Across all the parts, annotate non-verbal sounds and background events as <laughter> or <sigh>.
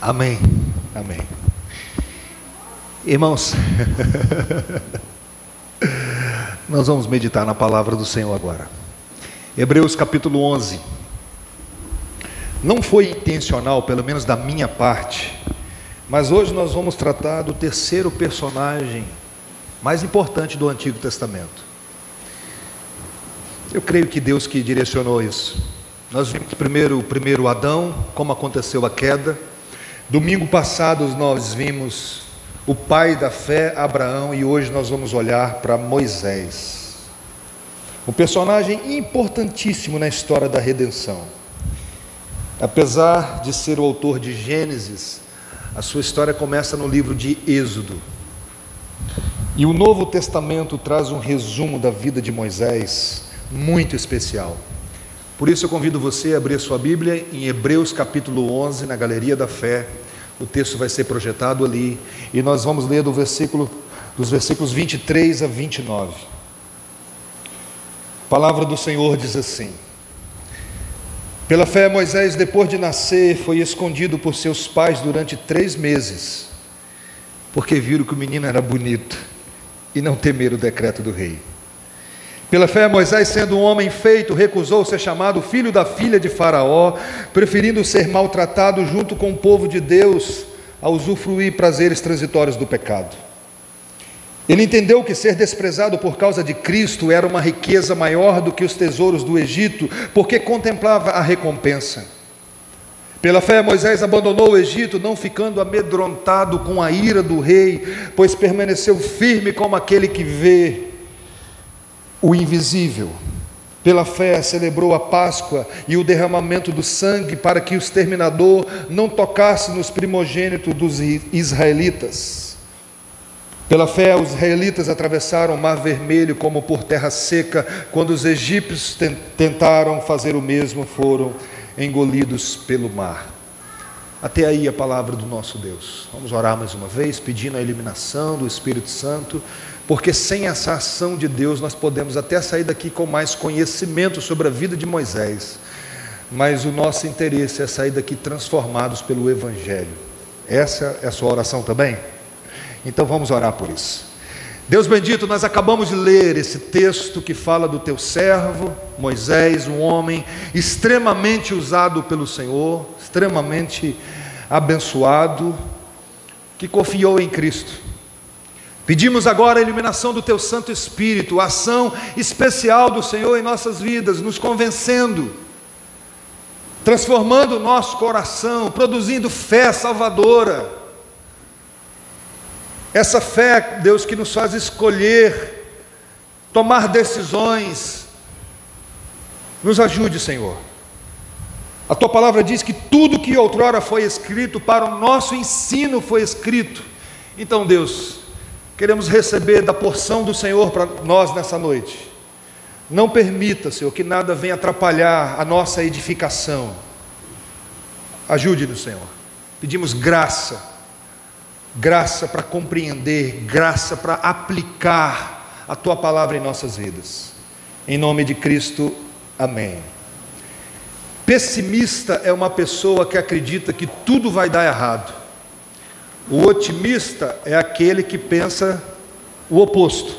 Amém. Amém. Irmãos, <laughs> nós vamos meditar na palavra do Senhor agora. Hebreus capítulo 11. Não foi intencional, pelo menos da minha parte, mas hoje nós vamos tratar do terceiro personagem mais importante do Antigo Testamento. Eu creio que Deus que direcionou isso. Nós vimos primeiro o primeiro Adão, como aconteceu a queda. Domingo passado nós vimos o pai da fé, Abraão, e hoje nós vamos olhar para Moisés. Um personagem importantíssimo na história da redenção. Apesar de ser o autor de Gênesis, a sua história começa no livro de Êxodo. E o Novo Testamento traz um resumo da vida de Moisés muito especial. Por isso eu convido você a abrir sua Bíblia em Hebreus capítulo 11, na Galeria da Fé. O texto vai ser projetado ali e nós vamos ler do versículo dos versículos 23 a 29. A palavra do Senhor diz assim: Pela fé, Moisés, depois de nascer, foi escondido por seus pais durante três meses, porque viram que o menino era bonito e não temeram o decreto do rei. Pela fé, Moisés, sendo um homem feito, recusou ser chamado filho da filha de Faraó, preferindo ser maltratado junto com o povo de Deus, a usufruir prazeres transitórios do pecado. Ele entendeu que ser desprezado por causa de Cristo era uma riqueza maior do que os tesouros do Egito, porque contemplava a recompensa. Pela fé, Moisés abandonou o Egito, não ficando amedrontado com a ira do rei, pois permaneceu firme como aquele que vê o invisível. Pela fé celebrou a Páscoa e o derramamento do sangue para que o exterminador não tocasse nos primogênitos dos israelitas. Pela fé, os israelitas atravessaram o Mar Vermelho como por terra seca, quando os egípcios tentaram fazer o mesmo, foram engolidos pelo mar. Até aí a palavra do nosso Deus. Vamos orar mais uma vez, pedindo a eliminação do Espírito Santo porque sem essa ação de Deus nós podemos até sair daqui com mais conhecimento sobre a vida de Moisés, mas o nosso interesse é sair daqui transformados pelo Evangelho. Essa é a sua oração também? Então vamos orar por isso. Deus bendito, nós acabamos de ler esse texto que fala do teu servo, Moisés, um homem extremamente usado pelo Senhor, extremamente abençoado, que confiou em Cristo Pedimos agora a iluminação do Teu Santo Espírito, a ação especial do Senhor em nossas vidas, nos convencendo, transformando o nosso coração, produzindo fé salvadora. Essa fé, Deus, que nos faz escolher, tomar decisões. Nos ajude, Senhor. A tua palavra diz que tudo que outrora foi escrito para o nosso ensino foi escrito. Então, Deus, Queremos receber da porção do Senhor para nós nessa noite. Não permita, Senhor, que nada venha atrapalhar a nossa edificação. Ajude-nos, Senhor. Pedimos graça, graça para compreender, graça para aplicar a tua palavra em nossas vidas. Em nome de Cristo, amém. Pessimista é uma pessoa que acredita que tudo vai dar errado. O otimista é aquele que pensa o oposto,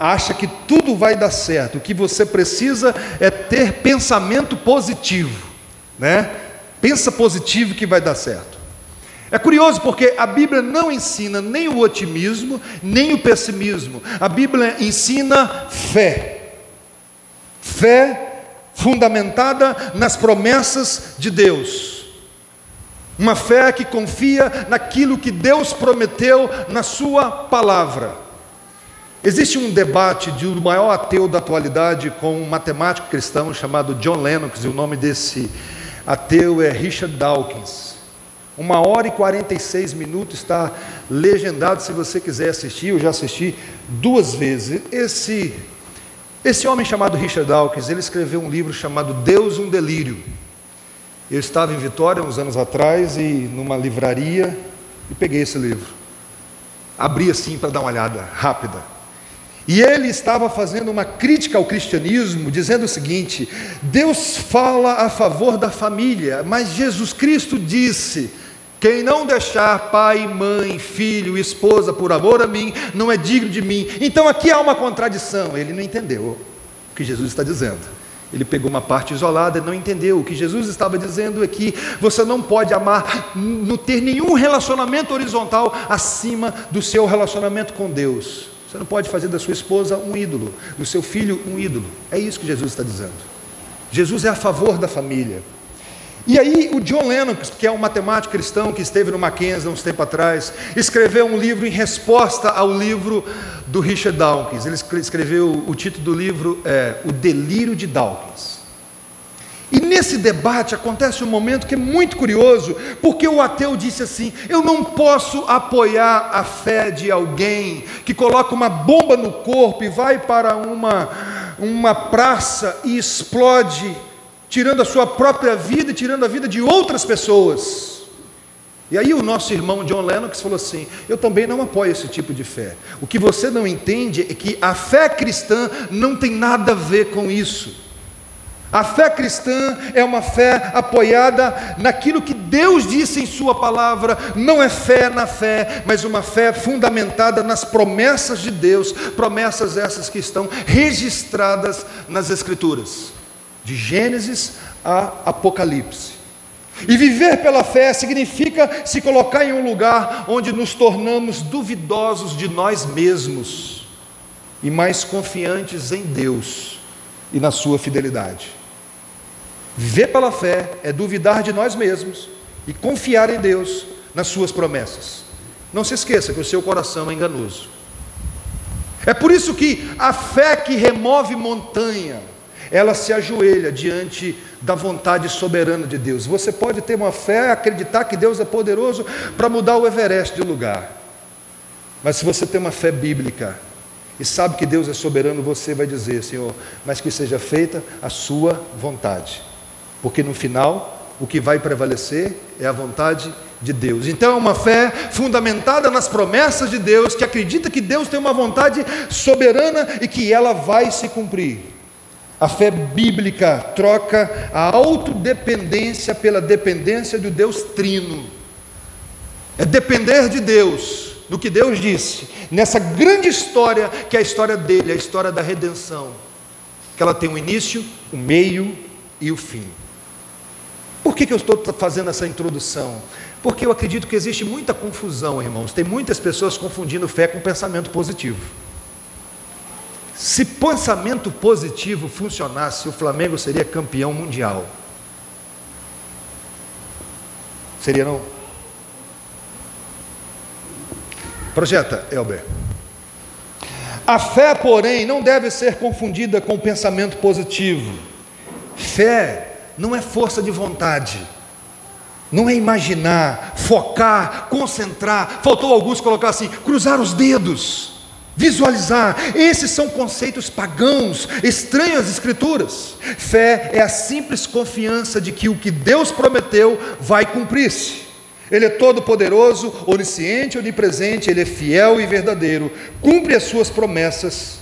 acha que tudo vai dar certo. O que você precisa é ter pensamento positivo, né? Pensa positivo que vai dar certo. É curioso porque a Bíblia não ensina nem o otimismo, nem o pessimismo. A Bíblia ensina fé. Fé fundamentada nas promessas de Deus. Uma fé que confia naquilo que Deus prometeu na Sua palavra. Existe um debate de um maior ateu da atualidade com um matemático cristão chamado John Lennox, e o nome desse ateu é Richard Dawkins. Uma hora e 46 minutos está legendado se você quiser assistir, eu já assisti duas vezes. Esse, esse homem chamado Richard Dawkins, ele escreveu um livro chamado Deus um Delírio. Eu estava em Vitória uns anos atrás e numa livraria e peguei esse livro. Abri assim para dar uma olhada rápida. E ele estava fazendo uma crítica ao cristianismo, dizendo o seguinte: Deus fala a favor da família, mas Jesus Cristo disse Quem não deixar pai, mãe, filho, esposa por amor a mim, não é digno de mim. Então aqui há uma contradição. Ele não entendeu o que Jesus está dizendo. Ele pegou uma parte isolada e não entendeu. O que Jesus estava dizendo é que você não pode amar, não ter nenhum relacionamento horizontal acima do seu relacionamento com Deus. Você não pode fazer da sua esposa um ídolo, do seu filho um ídolo. É isso que Jesus está dizendo. Jesus é a favor da família. E aí o John Lennon, que é um matemático cristão que esteve no Mackenzie há uns tempo atrás, escreveu um livro em resposta ao livro do Richard Dawkins. Ele escreveu o título do livro é O Delírio de Dawkins. E nesse debate acontece um momento que é muito curioso, porque o ateu disse assim: Eu não posso apoiar a fé de alguém que coloca uma bomba no corpo e vai para uma, uma praça e explode tirando a sua própria vida e tirando a vida de outras pessoas. E aí o nosso irmão John Lennox falou assim: Eu também não apoio esse tipo de fé. O que você não entende é que a fé cristã não tem nada a ver com isso. A fé cristã é uma fé apoiada naquilo que Deus disse em Sua palavra, não é fé na fé, mas uma fé fundamentada nas promessas de Deus, promessas essas que estão registradas nas Escrituras de Gênesis a Apocalipse. E viver pela fé significa se colocar em um lugar onde nos tornamos duvidosos de nós mesmos e mais confiantes em Deus e na Sua fidelidade. Viver pela fé é duvidar de nós mesmos e confiar em Deus nas Suas promessas. Não se esqueça que o seu coração é enganoso. É por isso que a fé que remove montanha, ela se ajoelha diante da vontade soberana de Deus. Você pode ter uma fé, acreditar que Deus é poderoso para mudar o Everest de lugar. Mas se você tem uma fé bíblica e sabe que Deus é soberano, você vai dizer, Senhor, mas que seja feita a sua vontade. Porque no final, o que vai prevalecer é a vontade de Deus. Então é uma fé fundamentada nas promessas de Deus, que acredita que Deus tem uma vontade soberana e que ela vai se cumprir. A fé bíblica troca a autodependência pela dependência do Deus Trino. É depender de Deus, do que Deus disse, nessa grande história que é a história dele, a história da redenção. Que ela tem um início, um meio e o um fim. Por que, que eu estou fazendo essa introdução? Porque eu acredito que existe muita confusão, irmãos. Tem muitas pessoas confundindo fé com pensamento positivo. Se pensamento positivo funcionasse, o Flamengo seria campeão mundial. Seria não? Projeta, Elber. A fé, porém, não deve ser confundida com o pensamento positivo. Fé não é força de vontade, não é imaginar, focar, concentrar. Faltou alguns colocar assim: cruzar os dedos. Visualizar, esses são conceitos pagãos, estranhos às Escrituras. Fé é a simples confiança de que o que Deus prometeu vai cumprir-se. Ele é todo-poderoso, onisciente, onipresente, ele é fiel e verdadeiro, cumpre as suas promessas.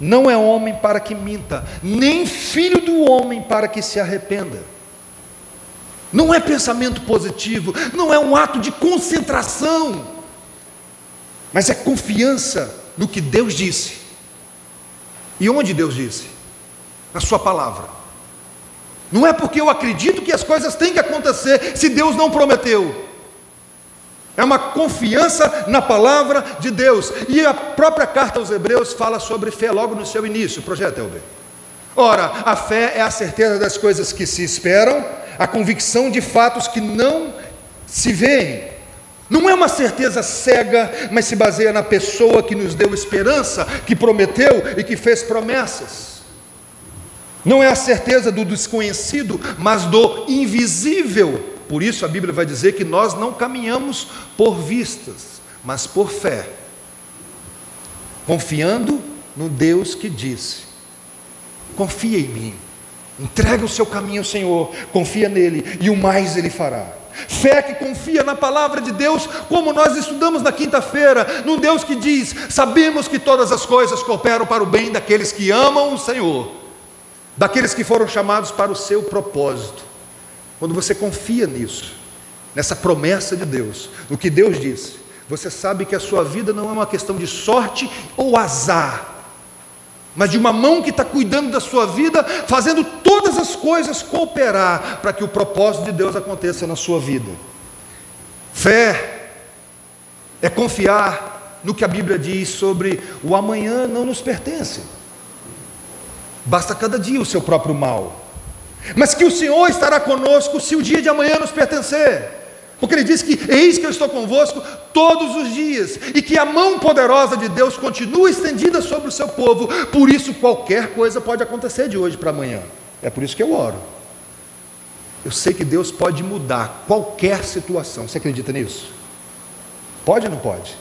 Não é homem para que minta, nem filho do homem para que se arrependa. Não é pensamento positivo, não é um ato de concentração, mas é confiança no que Deus disse. E onde Deus disse? Na Sua palavra. Não é porque eu acredito que as coisas têm que acontecer se Deus não prometeu. É uma confiança na palavra de Deus. E a própria carta aos Hebreus fala sobre fé logo no seu início, projeto Elber. Ora, a fé é a certeza das coisas que se esperam, a convicção de fatos que não se veem. Não é uma certeza cega, mas se baseia na pessoa que nos deu esperança, que prometeu e que fez promessas. Não é a certeza do desconhecido, mas do invisível. Por isso a Bíblia vai dizer que nós não caminhamos por vistas, mas por fé. Confiando no Deus que disse: Confia em mim, entrega o seu caminho ao Senhor, confia nele, e o mais ele fará. Fé que confia na palavra de Deus, como nós estudamos na quinta-feira, num Deus que diz: Sabemos que todas as coisas cooperam para o bem daqueles que amam o Senhor, daqueles que foram chamados para o seu propósito. Quando você confia nisso, nessa promessa de Deus, no que Deus disse, você sabe que a sua vida não é uma questão de sorte ou azar, mas de uma mão que está cuidando da sua vida, fazendo todas as coisas cooperar para que o propósito de Deus aconteça na sua vida. Fé é confiar no que a Bíblia diz sobre o amanhã não nos pertence. Basta cada dia o seu próprio mal. Mas que o Senhor estará conosco se o dia de amanhã nos pertencer. Porque ele diz que eis que eu estou convosco todos os dias, e que a mão poderosa de Deus continua estendida sobre o seu povo, por isso qualquer coisa pode acontecer de hoje para amanhã. É por isso que eu oro. Eu sei que Deus pode mudar qualquer situação. Você acredita nisso? Pode ou não pode?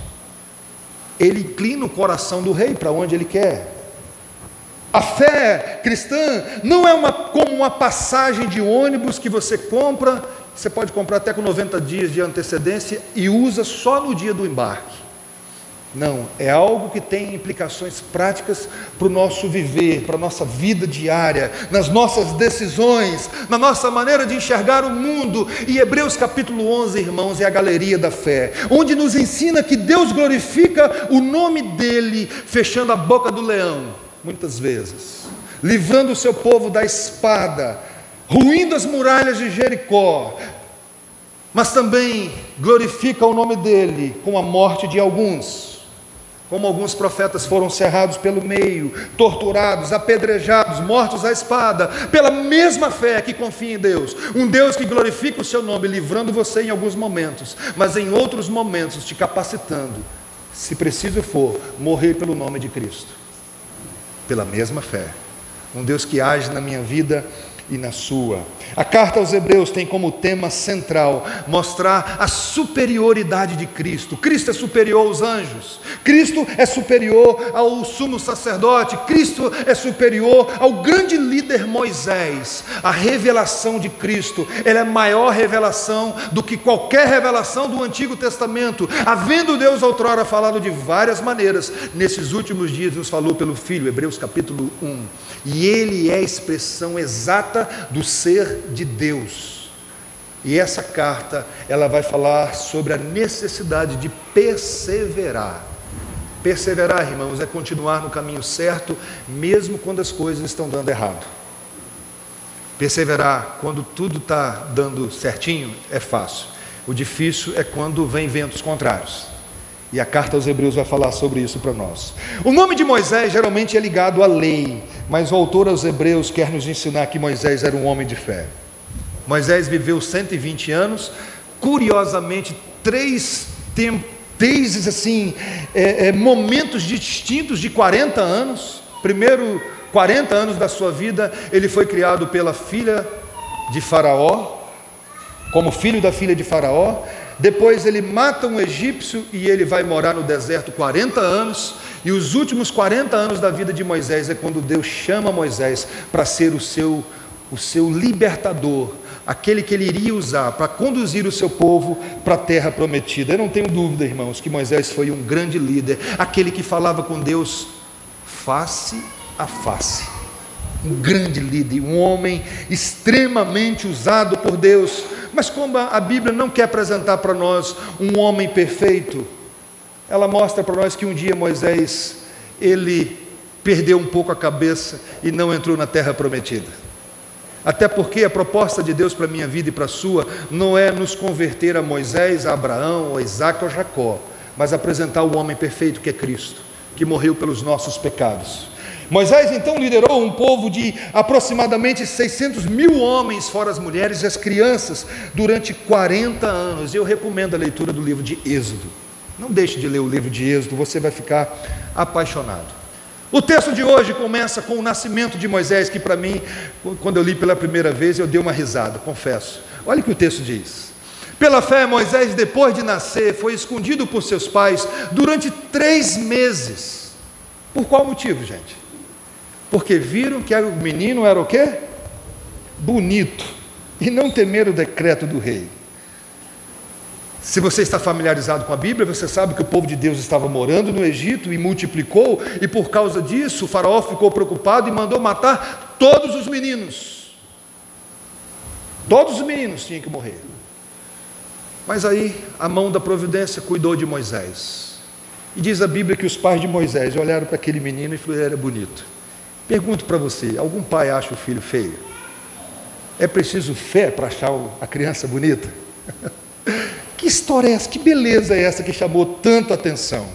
Ele inclina o coração do rei para onde ele quer. A fé cristã não é uma, como uma passagem de ônibus que você compra, você pode comprar até com 90 dias de antecedência e usa só no dia do embarque. Não, é algo que tem implicações práticas para o nosso viver, para a nossa vida diária, nas nossas decisões, na nossa maneira de enxergar o mundo. E Hebreus capítulo 11, irmãos, é a galeria da fé, onde nos ensina que Deus glorifica o nome dele, fechando a boca do leão muitas vezes, livrando o seu povo da espada, ruindo as muralhas de Jericó, mas também glorifica o nome dele com a morte de alguns. Como alguns profetas foram cerrados pelo meio, torturados, apedrejados, mortos à espada, pela mesma fé que confia em Deus, um Deus que glorifica o seu nome, livrando você em alguns momentos, mas em outros momentos te capacitando, se preciso for, morrer pelo nome de Cristo pela mesma fé. Um Deus que age na minha vida e na sua. A carta aos Hebreus tem como tema central mostrar a superioridade de Cristo. Cristo é superior aos anjos, Cristo é superior ao sumo sacerdote, Cristo é superior ao grande líder Moisés. A revelação de Cristo, ela é maior revelação do que qualquer revelação do Antigo Testamento. Havendo Deus outrora falado de várias maneiras, nesses últimos dias nos falou pelo Filho, Hebreus capítulo 1. E ele é a expressão exata do ser de Deus. E essa carta, ela vai falar sobre a necessidade de perseverar. Perseverar, irmãos, é continuar no caminho certo, mesmo quando as coisas estão dando errado. Perseverar quando tudo está dando certinho é fácil. O difícil é quando vem ventos contrários. E a carta aos Hebreus vai falar sobre isso para nós. O nome de Moisés geralmente é ligado à lei, mas o autor aos Hebreus quer nos ensinar que Moisés era um homem de fé. Moisés viveu 120 anos, curiosamente, três tempos, três assim, é, é, momentos distintos de 40 anos. Primeiro, 40 anos da sua vida, ele foi criado pela filha de Faraó, como filho da filha de Faraó. Depois ele mata um egípcio e ele vai morar no deserto 40 anos. E os últimos 40 anos da vida de Moisés é quando Deus chama Moisés para ser o seu, o seu libertador, aquele que ele iria usar para conduzir o seu povo para a terra prometida. Eu não tenho dúvida, irmãos, que Moisés foi um grande líder, aquele que falava com Deus face a face. Um grande líder, um homem extremamente usado por Deus mas como a Bíblia não quer apresentar para nós um homem perfeito, ela mostra para nós que um dia Moisés, ele perdeu um pouco a cabeça e não entrou na terra prometida. Até porque a proposta de Deus para a minha vida e para a sua não é nos converter a Moisés, a Abraão, a Isaac ou a Jacó, mas apresentar o homem perfeito que é Cristo, que morreu pelos nossos pecados. Moisés então liderou um povo de aproximadamente 600 mil homens, fora as mulheres e as crianças, durante 40 anos. Eu recomendo a leitura do livro de Êxodo. Não deixe de ler o livro de Êxodo, você vai ficar apaixonado. O texto de hoje começa com o nascimento de Moisés, que para mim, quando eu li pela primeira vez, eu dei uma risada, confesso. Olha o que o texto diz. Pela fé, Moisés, depois de nascer, foi escondido por seus pais durante três meses. Por qual motivo, gente? Porque viram que o menino era o quê? Bonito, e não temeram o decreto do rei. Se você está familiarizado com a Bíblia, você sabe que o povo de Deus estava morando no Egito e multiplicou, e por causa disso o faraó ficou preocupado e mandou matar todos os meninos. Todos os meninos tinham que morrer. Mas aí a mão da providência cuidou de Moisés. E diz a Bíblia que os pais de Moisés olharam para aquele menino e falaram: era bonito. Pergunto para você: algum pai acha o filho feio? É preciso fé para achar a criança bonita? <laughs> que história é essa? Que beleza é essa que chamou tanto atenção?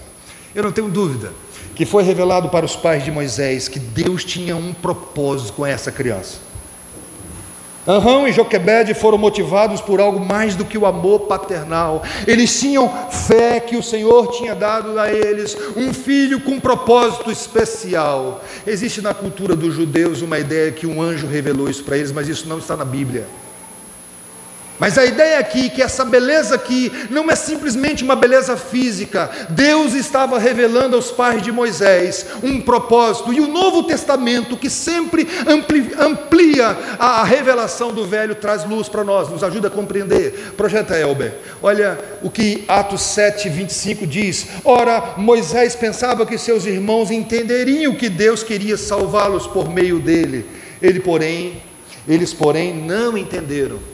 Eu não tenho dúvida que foi revelado para os pais de Moisés que Deus tinha um propósito com essa criança. Arão e Joquebede foram motivados por algo mais do que o amor paternal. Eles tinham fé que o Senhor tinha dado a eles um filho com um propósito especial. Existe na cultura dos judeus uma ideia que um anjo revelou isso para eles, mas isso não está na Bíblia. Mas a ideia aqui é que essa beleza aqui não é simplesmente uma beleza física. Deus estava revelando aos pais de Moisés um propósito. E o Novo Testamento, que sempre amplia a revelação do Velho, traz luz para nós, nos ajuda a compreender. Projeta Elber. Olha o que Atos 7, 25 diz. Ora, Moisés pensava que seus irmãos entenderiam que Deus queria salvá-los por meio dele. Ele, porém, eles, porém, não entenderam.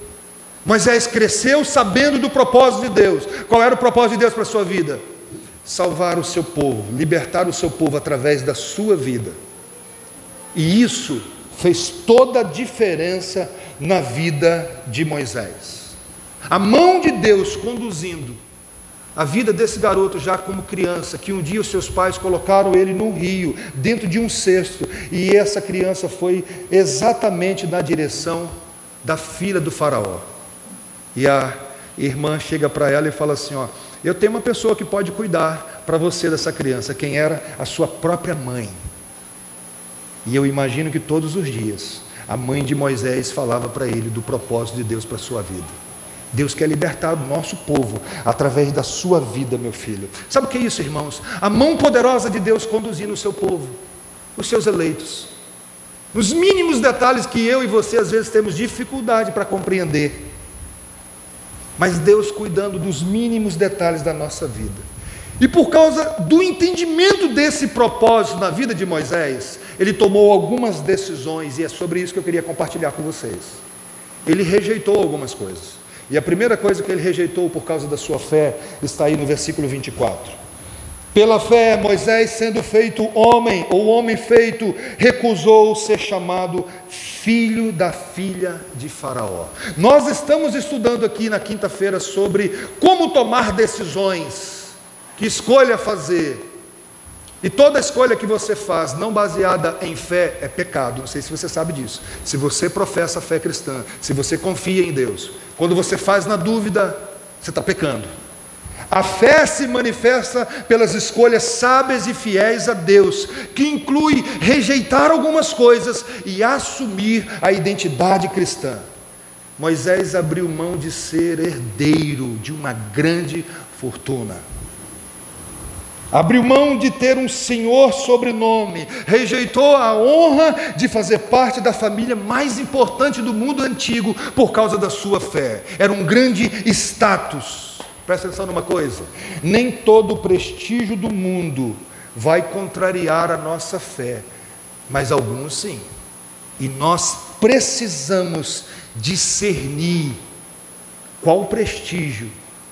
Moisés cresceu sabendo do propósito de Deus. Qual era o propósito de Deus para a sua vida? Salvar o seu povo, libertar o seu povo através da sua vida. E isso fez toda a diferença na vida de Moisés. A mão de Deus conduzindo a vida desse garoto já como criança, que um dia os seus pais colocaram ele num rio, dentro de um cesto, e essa criança foi exatamente na direção da filha do faraó. E a irmã chega para ela e fala assim: Ó, eu tenho uma pessoa que pode cuidar para você dessa criança. Quem era? A sua própria mãe. E eu imagino que todos os dias a mãe de Moisés falava para ele do propósito de Deus para a sua vida. Deus quer libertar o nosso povo através da sua vida, meu filho. Sabe o que é isso, irmãos? A mão poderosa de Deus conduzindo o seu povo, os seus eleitos. Nos mínimos detalhes que eu e você às vezes temos dificuldade para compreender mas Deus cuidando dos mínimos detalhes da nossa vida. E por causa do entendimento desse propósito na vida de Moisés, ele tomou algumas decisões, e é sobre isso que eu queria compartilhar com vocês. Ele rejeitou algumas coisas. E a primeira coisa que ele rejeitou por causa da sua fé está aí no versículo 24. Pela fé, Moisés, sendo feito homem, ou homem feito, recusou ser chamado filho da filha de Faraó. Nós estamos estudando aqui na quinta-feira sobre como tomar decisões, que escolha fazer. E toda escolha que você faz, não baseada em fé, é pecado. Não sei se você sabe disso. Se você professa a fé cristã, se você confia em Deus, quando você faz na dúvida, você está pecando. A fé se manifesta pelas escolhas sábias e fiéis a Deus, que inclui rejeitar algumas coisas e assumir a identidade cristã. Moisés abriu mão de ser herdeiro de uma grande fortuna. Abriu mão de ter um senhor sobrenome, rejeitou a honra de fazer parte da família mais importante do mundo antigo por causa da sua fé. Era um grande status. Presta atenção numa coisa: nem todo o prestígio do mundo vai contrariar a nossa fé, mas alguns sim. E nós precisamos discernir qual o prestígio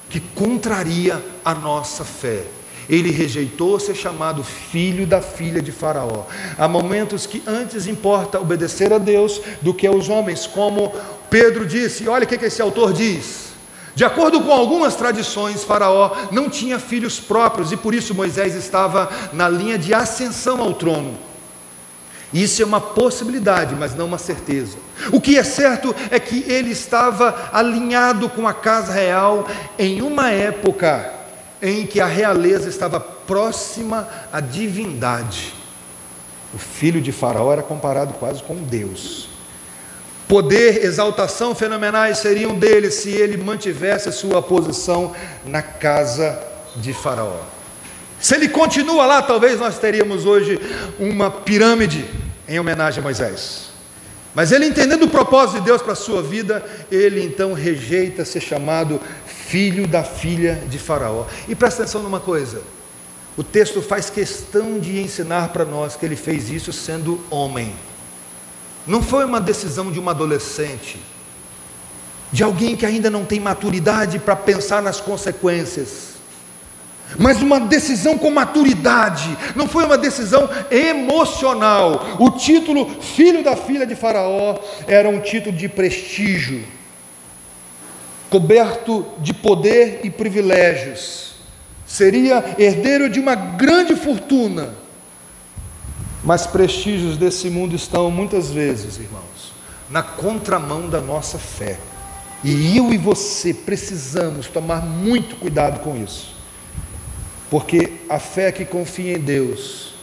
que contraria a nossa fé. Ele rejeitou ser chamado filho da filha de Faraó. Há momentos que antes importa obedecer a Deus do que aos homens, como Pedro disse. Olha o que esse autor diz. De acordo com algumas tradições, Faraó não tinha filhos próprios e por isso Moisés estava na linha de ascensão ao trono. Isso é uma possibilidade, mas não uma certeza. O que é certo é que ele estava alinhado com a casa real em uma época em que a realeza estava próxima à divindade. O filho de Faraó era comparado quase com Deus. Poder, exaltação fenomenais seriam dele se ele mantivesse a sua posição na casa de Faraó. Se ele continua lá, talvez nós teríamos hoje uma pirâmide em homenagem a Moisés. Mas ele entendendo o propósito de Deus para a sua vida, ele então rejeita ser chamado filho da filha de Faraó. E presta atenção numa coisa: o texto faz questão de ensinar para nós que ele fez isso sendo homem. Não foi uma decisão de uma adolescente. de alguém que ainda não tem maturidade para pensar nas consequências. Mas uma decisão com maturidade, não foi uma decisão emocional. O título Filho da Filha de Faraó era um título de prestígio, coberto de poder e privilégios. Seria herdeiro de uma grande fortuna. Mas prestígios desse mundo estão muitas vezes, irmãos, na contramão da nossa fé. E eu e você precisamos tomar muito cuidado com isso. Porque a fé que confia em Deus,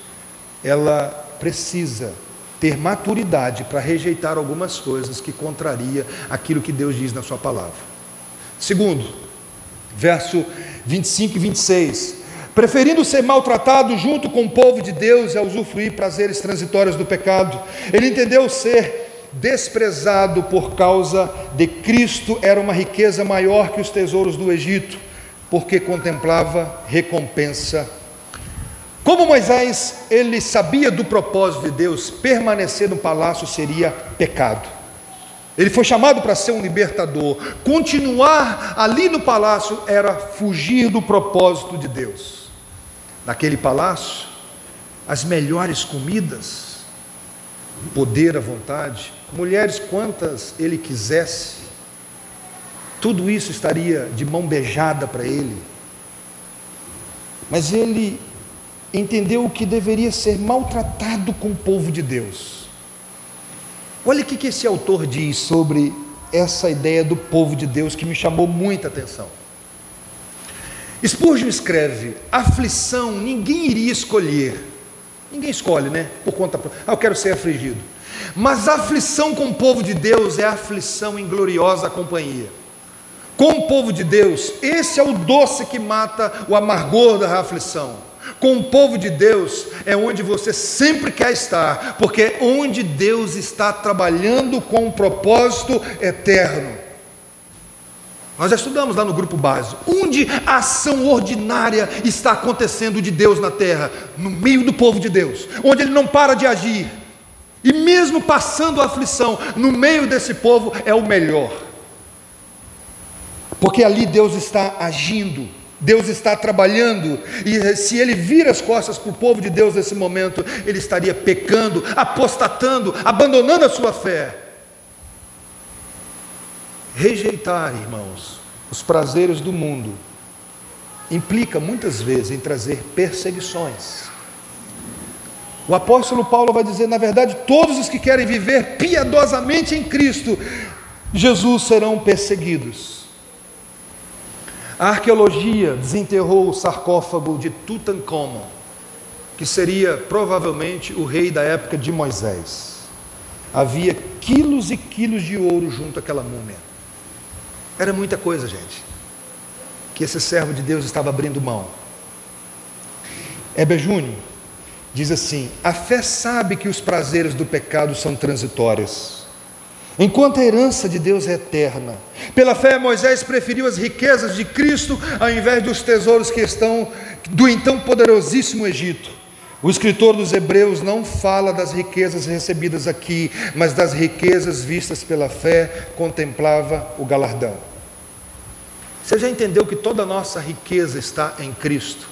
ela precisa ter maturidade para rejeitar algumas coisas que contraria aquilo que Deus diz na sua palavra. Segundo, verso 25 e 26. Preferindo ser maltratado junto com o povo de Deus e a usufruir prazeres transitórios do pecado, ele entendeu ser desprezado por causa de Cristo era uma riqueza maior que os tesouros do Egito, porque contemplava recompensa. Como Moisés, ele sabia do propósito de Deus, permanecer no palácio seria pecado. Ele foi chamado para ser um libertador. Continuar ali no palácio era fugir do propósito de Deus. Naquele palácio, as melhores comidas, poder à vontade, mulheres quantas ele quisesse, tudo isso estaria de mão beijada para ele. Mas ele entendeu que deveria ser maltratado com o povo de Deus. Olha o que esse autor diz sobre essa ideia do povo de Deus que me chamou muita atenção. Spurgeon escreve: aflição ninguém iria escolher. Ninguém escolhe, né? Por conta. Ah, eu quero ser afligido. Mas aflição com o povo de Deus é aflição em gloriosa companhia. Com o povo de Deus, esse é o doce que mata o amargor da aflição. Com o povo de Deus é onde você sempre quer estar, porque é onde Deus está trabalhando com um propósito eterno. Nós já estudamos lá no grupo básico, onde a ação ordinária está acontecendo de Deus na terra, no meio do povo de Deus, onde Ele não para de agir, e mesmo passando a aflição, no meio desse povo é o melhor. Porque ali Deus está agindo, Deus está trabalhando, e se ele vira as costas para o povo de Deus nesse momento, ele estaria pecando, apostatando, abandonando a sua fé. Rejeitar, irmãos, os prazeres do mundo implica muitas vezes em trazer perseguições. O apóstolo Paulo vai dizer, na verdade, todos os que querem viver piedosamente em Cristo, Jesus serão perseguidos. A arqueologia desenterrou o sarcófago de Tutankhamon, que seria provavelmente o rei da época de Moisés. Havia quilos e quilos de ouro junto àquela múmia. Era muita coisa, gente, que esse servo de Deus estava abrindo mão. Heber Júnior diz assim: a fé sabe que os prazeres do pecado são transitórios, enquanto a herança de Deus é eterna. Pela fé, Moisés preferiu as riquezas de Cristo ao invés dos tesouros que estão do então poderosíssimo Egito. O escritor dos Hebreus não fala das riquezas recebidas aqui, mas das riquezas vistas pela fé, contemplava o galardão. Você já entendeu que toda a nossa riqueza está em Cristo?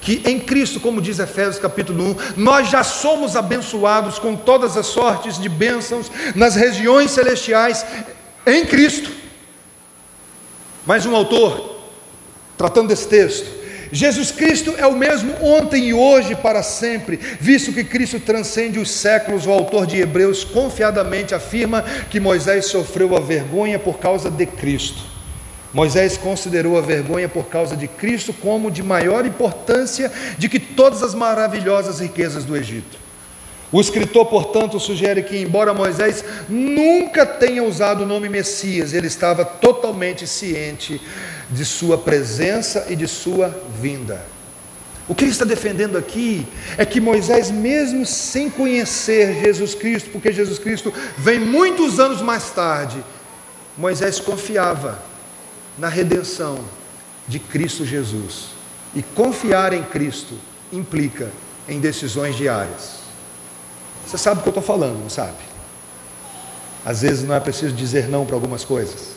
que em Cristo, como diz Efésios capítulo 1, nós já somos abençoados com todas as sortes de bênçãos nas regiões celestiais em Cristo. Mais um autor, tratando desse texto, Jesus Cristo é o mesmo ontem e hoje para sempre, visto que Cristo transcende os séculos, o autor de Hebreus confiadamente afirma que Moisés sofreu a vergonha por causa de Cristo. Moisés considerou a vergonha por causa de Cristo como de maior importância de que todas as maravilhosas riquezas do Egito. O escritor, portanto, sugere que, embora Moisés nunca tenha usado o nome Messias, ele estava totalmente ciente de sua presença e de sua vinda. O que ele está defendendo aqui é que Moisés, mesmo sem conhecer Jesus Cristo, porque Jesus Cristo vem muitos anos mais tarde, Moisés confiava na redenção de Cristo Jesus. E confiar em Cristo implica em decisões diárias. Você sabe o que eu estou falando, não sabe? Às vezes não é preciso dizer não para algumas coisas.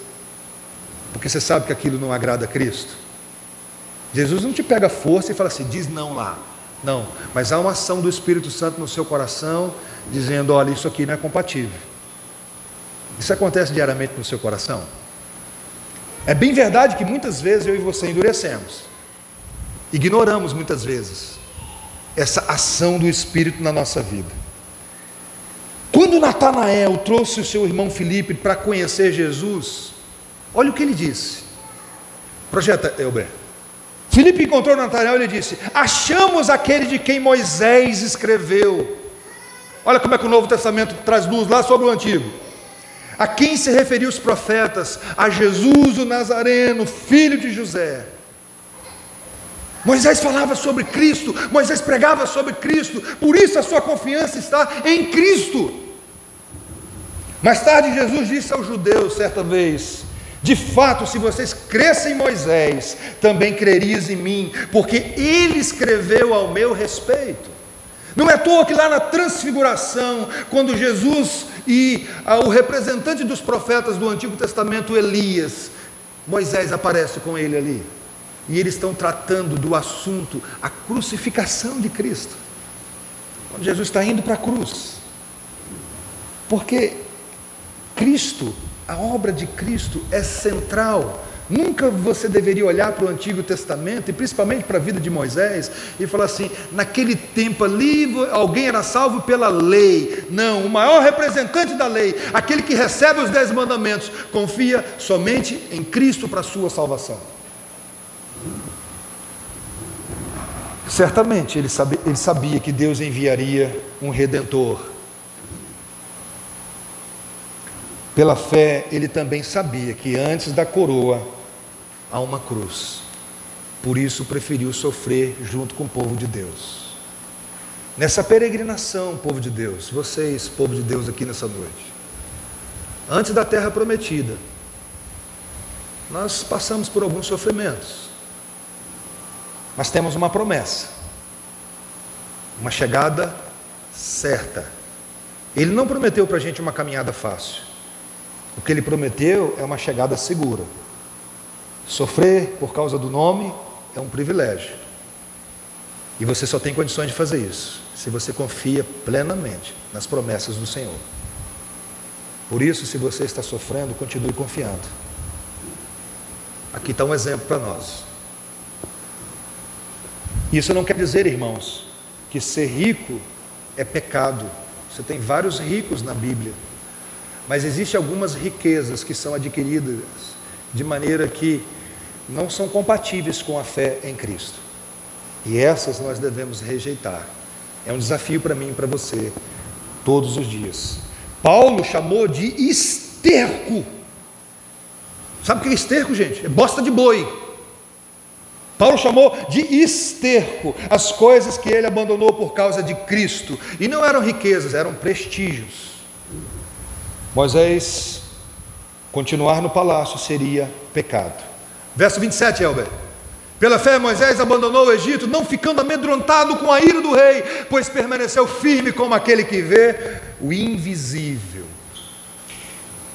Porque você sabe que aquilo não agrada a Cristo. Jesus não te pega força e fala assim, diz não lá. Não, mas há uma ação do Espírito Santo no seu coração, dizendo: olha, isso aqui não é compatível. Isso acontece diariamente no seu coração? É bem verdade que muitas vezes eu e você endurecemos, ignoramos muitas vezes essa ação do Espírito na nossa vida. Quando Natanael trouxe o seu irmão Felipe para conhecer Jesus, olha o que ele disse. Projeta, Elber. Filipe encontrou Natanael e lhe disse: Achamos aquele de quem Moisés escreveu. Olha como é que o Novo Testamento traz luz lá sobre o Antigo. A quem se referiam os profetas? A Jesus o Nazareno, filho de José. Moisés falava sobre Cristo, Moisés pregava sobre Cristo, por isso a sua confiança está em Cristo. Mais tarde, Jesus disse aos judeus, certa vez: de fato, se vocês crescem em Moisés, também crerias em mim, porque ele escreveu ao meu respeito. Não é à toa que lá na transfiguração, quando Jesus e ah, o representante dos profetas do Antigo Testamento, Elias, Moisés aparece com ele ali. E eles estão tratando do assunto, a crucificação de Cristo. Quando Jesus está indo para a cruz. Porque Cristo a obra de Cristo é central. Nunca você deveria olhar para o Antigo Testamento, e principalmente para a vida de Moisés, e falar assim: naquele tempo ali alguém era salvo pela lei. Não, o maior representante da lei, aquele que recebe os dez mandamentos, confia somente em Cristo para a sua salvação. Certamente ele sabia, ele sabia que Deus enviaria um redentor Pela fé, ele também sabia que antes da coroa há uma cruz. Por isso preferiu sofrer junto com o povo de Deus. Nessa peregrinação, povo de Deus, vocês, povo de Deus, aqui nessa noite, antes da terra prometida, nós passamos por alguns sofrimentos, mas temos uma promessa, uma chegada certa. Ele não prometeu para a gente uma caminhada fácil, o que ele prometeu é uma chegada segura. Sofrer por causa do nome é um privilégio. E você só tem condições de fazer isso se você confia plenamente nas promessas do Senhor. Por isso, se você está sofrendo, continue confiando. Aqui está um exemplo para nós. Isso não quer dizer, irmãos, que ser rico é pecado. Você tem vários ricos na Bíblia. Mas existem algumas riquezas que são adquiridas de maneira que não são compatíveis com a fé em Cristo. E essas nós devemos rejeitar. É um desafio para mim e para você, todos os dias. Paulo chamou de esterco. Sabe o que é esterco, gente? É bosta de boi. Paulo chamou de esterco as coisas que ele abandonou por causa de Cristo. E não eram riquezas, eram prestígios. Moisés continuar no palácio seria pecado. Verso 27, Elber. Pela fé, Moisés abandonou o Egito, não ficando amedrontado com a ira do rei, pois permaneceu firme como aquele que vê o invisível.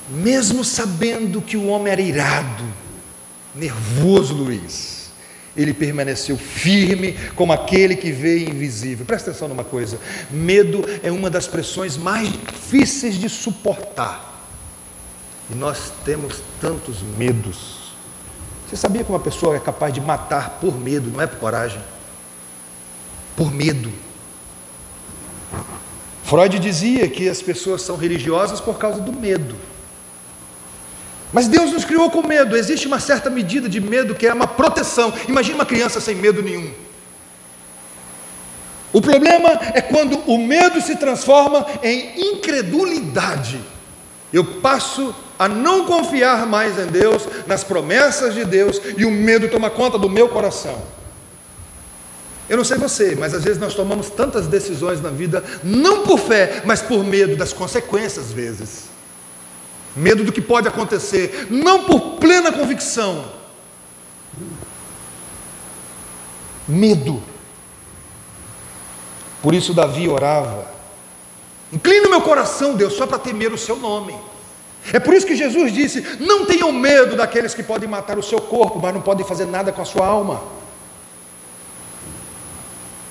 Mesmo sabendo que o homem era irado, nervoso, Luiz, ele permaneceu firme como aquele que vê invisível. Presta atenção numa coisa: medo é uma das pressões mais difíceis de suportar. E nós temos tantos medos. Você sabia que uma pessoa é capaz de matar por medo, não é por coragem? Por medo. Freud dizia que as pessoas são religiosas por causa do medo. Mas Deus nos criou com medo. Existe uma certa medida de medo que é uma proteção. Imagine uma criança sem medo nenhum. O problema é quando o medo se transforma em incredulidade. Eu passo a não confiar mais em Deus, nas promessas de Deus, e o medo toma conta do meu coração. Eu não sei você, mas às vezes nós tomamos tantas decisões na vida, não por fé, mas por medo das consequências, às vezes medo do que pode acontecer, não por plena convicção. Medo. Por isso Davi orava. Inclina o meu coração, Deus, só para temer o seu nome. É por isso que Jesus disse: não tenham medo daqueles que podem matar o seu corpo, mas não podem fazer nada com a sua alma.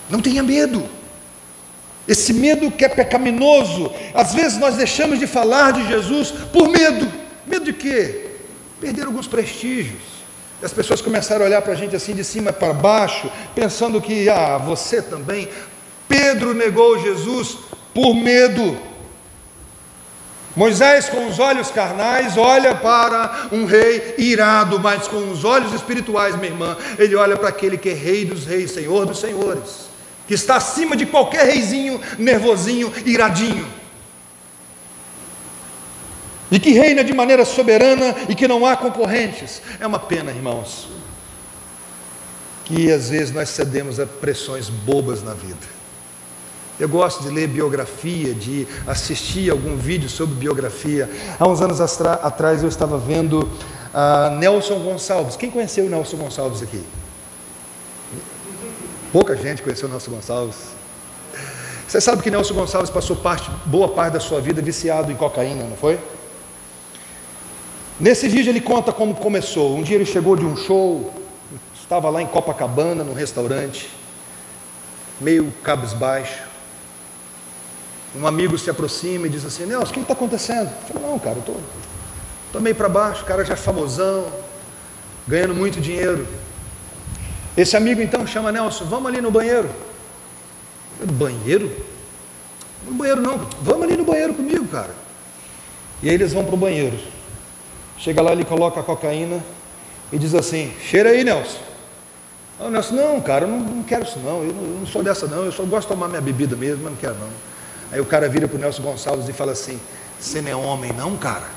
Não tenha medo. Esse medo que é pecaminoso, às vezes nós deixamos de falar de Jesus por medo. Medo de quê? Perder alguns prestígios. E as pessoas começaram a olhar para a gente assim de cima para baixo, pensando que, ah, você também. Pedro negou Jesus por medo. Moisés, com os olhos carnais, olha para um rei irado, mas com os olhos espirituais, minha irmã, ele olha para aquele que é rei dos reis, senhor dos senhores, que está acima de qualquer reizinho, nervosinho, iradinho. E que reina de maneira soberana e que não há concorrentes. É uma pena, irmãos, que às vezes nós cedemos a pressões bobas na vida. Eu gosto de ler biografia, de assistir algum vídeo sobre biografia. Há uns anos atrás eu estava vendo uh, Nelson Gonçalves. Quem conheceu o Nelson Gonçalves aqui? Pouca gente conheceu o Nelson Gonçalves. Você sabe que Nelson Gonçalves passou parte, boa parte da sua vida viciado em cocaína, não foi? Nesse vídeo ele conta como começou. Um dia ele chegou de um show, estava lá em Copacabana, num restaurante, meio cabisbaixo. Um amigo se aproxima e diz assim: Nelson, o que está acontecendo? Eu falei, não, cara, eu estou meio para baixo, o cara já é famosão, ganhando muito dinheiro. Esse amigo então chama Nelson, vamos ali no banheiro. Banheiro? No banheiro não, vamos ali no banheiro comigo, cara. E aí eles vão para o banheiro. Chega lá, ele coloca a cocaína e diz assim: cheira aí, Nelson. Ah, Nelson, não, cara, eu não, não quero isso não, eu não, eu não sou dessa não, eu só gosto de tomar minha bebida mesmo, mas não quero não. Aí o cara vira para o Nelson Gonçalves e fala assim: Você não é homem, não, cara?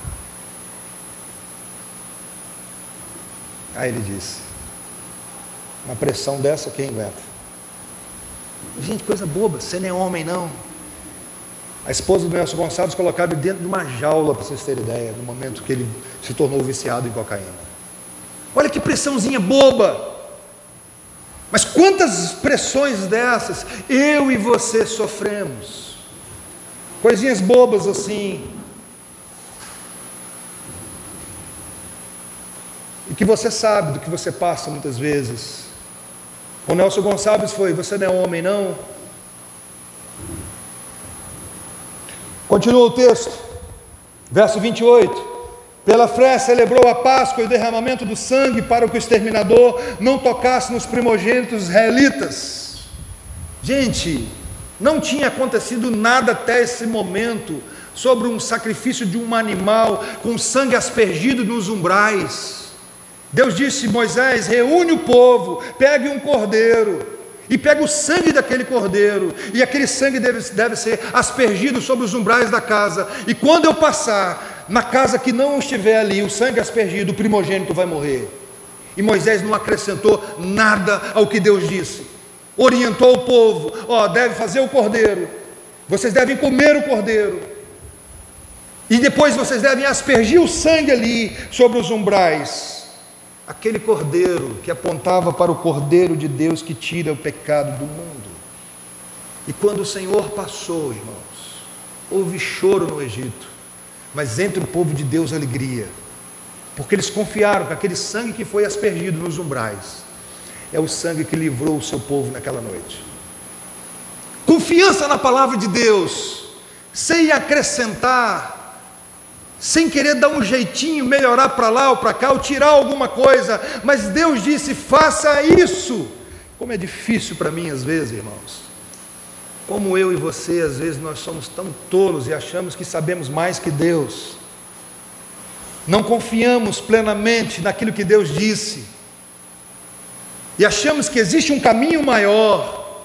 Aí ele diz: Uma pressão dessa, quem aguenta? Gente, coisa boba, você não é homem, não. A esposa do Nelson Gonçalves colocava ele dentro de uma jaula, para vocês terem ideia, no momento que ele se tornou viciado em cocaína. Olha que pressãozinha boba. Mas quantas pressões dessas eu e você sofremos? Coisinhas bobas assim. E que você sabe do que você passa muitas vezes. O Nelson Gonçalves foi: Você não é homem, não? Continua o texto, verso 28. Pela fé celebrou a Páscoa e o derramamento do sangue para que o exterminador não tocasse nos primogênitos israelitas. Gente, não tinha acontecido nada até esse momento sobre um sacrifício de um animal com sangue aspergido nos umbrais. Deus disse: Moisés, reúne o povo, pegue um cordeiro e pegue o sangue daquele cordeiro, e aquele sangue deve, deve ser aspergido sobre os umbrais da casa. E quando eu passar na casa que não estiver ali, o sangue aspergido, o primogênito vai morrer. E Moisés não acrescentou nada ao que Deus disse orientou o povo: ó, deve fazer o cordeiro, vocês devem comer o cordeiro, e depois vocês devem aspergir o sangue ali sobre os umbrais. Aquele cordeiro que apontava para o cordeiro de Deus que tira o pecado do mundo. E quando o Senhor passou, irmãos, houve choro no Egito, mas entre o povo de Deus alegria, porque eles confiaram que aquele sangue que foi aspergido nos umbrais é o sangue que livrou o seu povo naquela noite. Confiança na palavra de Deus, sem acrescentar, sem querer dar um jeitinho, melhorar para lá ou para cá, ou tirar alguma coisa, mas Deus disse: faça isso. Como é difícil para mim às vezes, irmãos. Como eu e você, às vezes nós somos tão tolos e achamos que sabemos mais que Deus. Não confiamos plenamente naquilo que Deus disse e achamos que existe um caminho maior.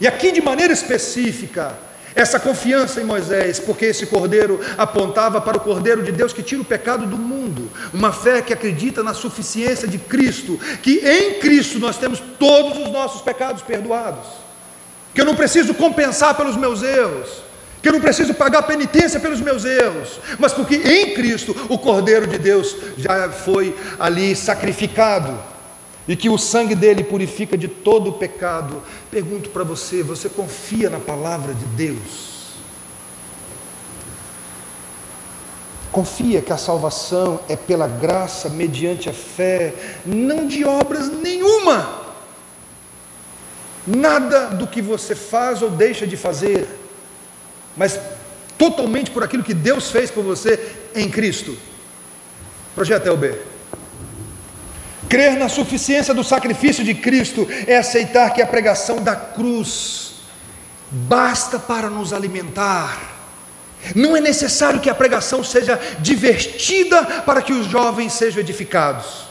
E aqui, de maneira específica, essa confiança em Moisés, porque esse cordeiro apontava para o cordeiro de Deus que tira o pecado do mundo, uma fé que acredita na suficiência de Cristo, que em Cristo nós temos todos os nossos pecados perdoados, que eu não preciso compensar pelos meus erros, que eu não preciso pagar penitência pelos meus erros, mas porque em Cristo o cordeiro de Deus já foi ali sacrificado e que o sangue dele purifica de todo o pecado. Pergunto para você: você confia na palavra de Deus? Confia que a salvação é pela graça, mediante a fé, não de obras nenhuma. Nada do que você faz ou deixa de fazer, mas totalmente por aquilo que Deus fez por você em Cristo. Projeto LB. Crer na suficiência do sacrifício de Cristo é aceitar que a pregação da cruz basta para nos alimentar. Não é necessário que a pregação seja divertida para que os jovens sejam edificados.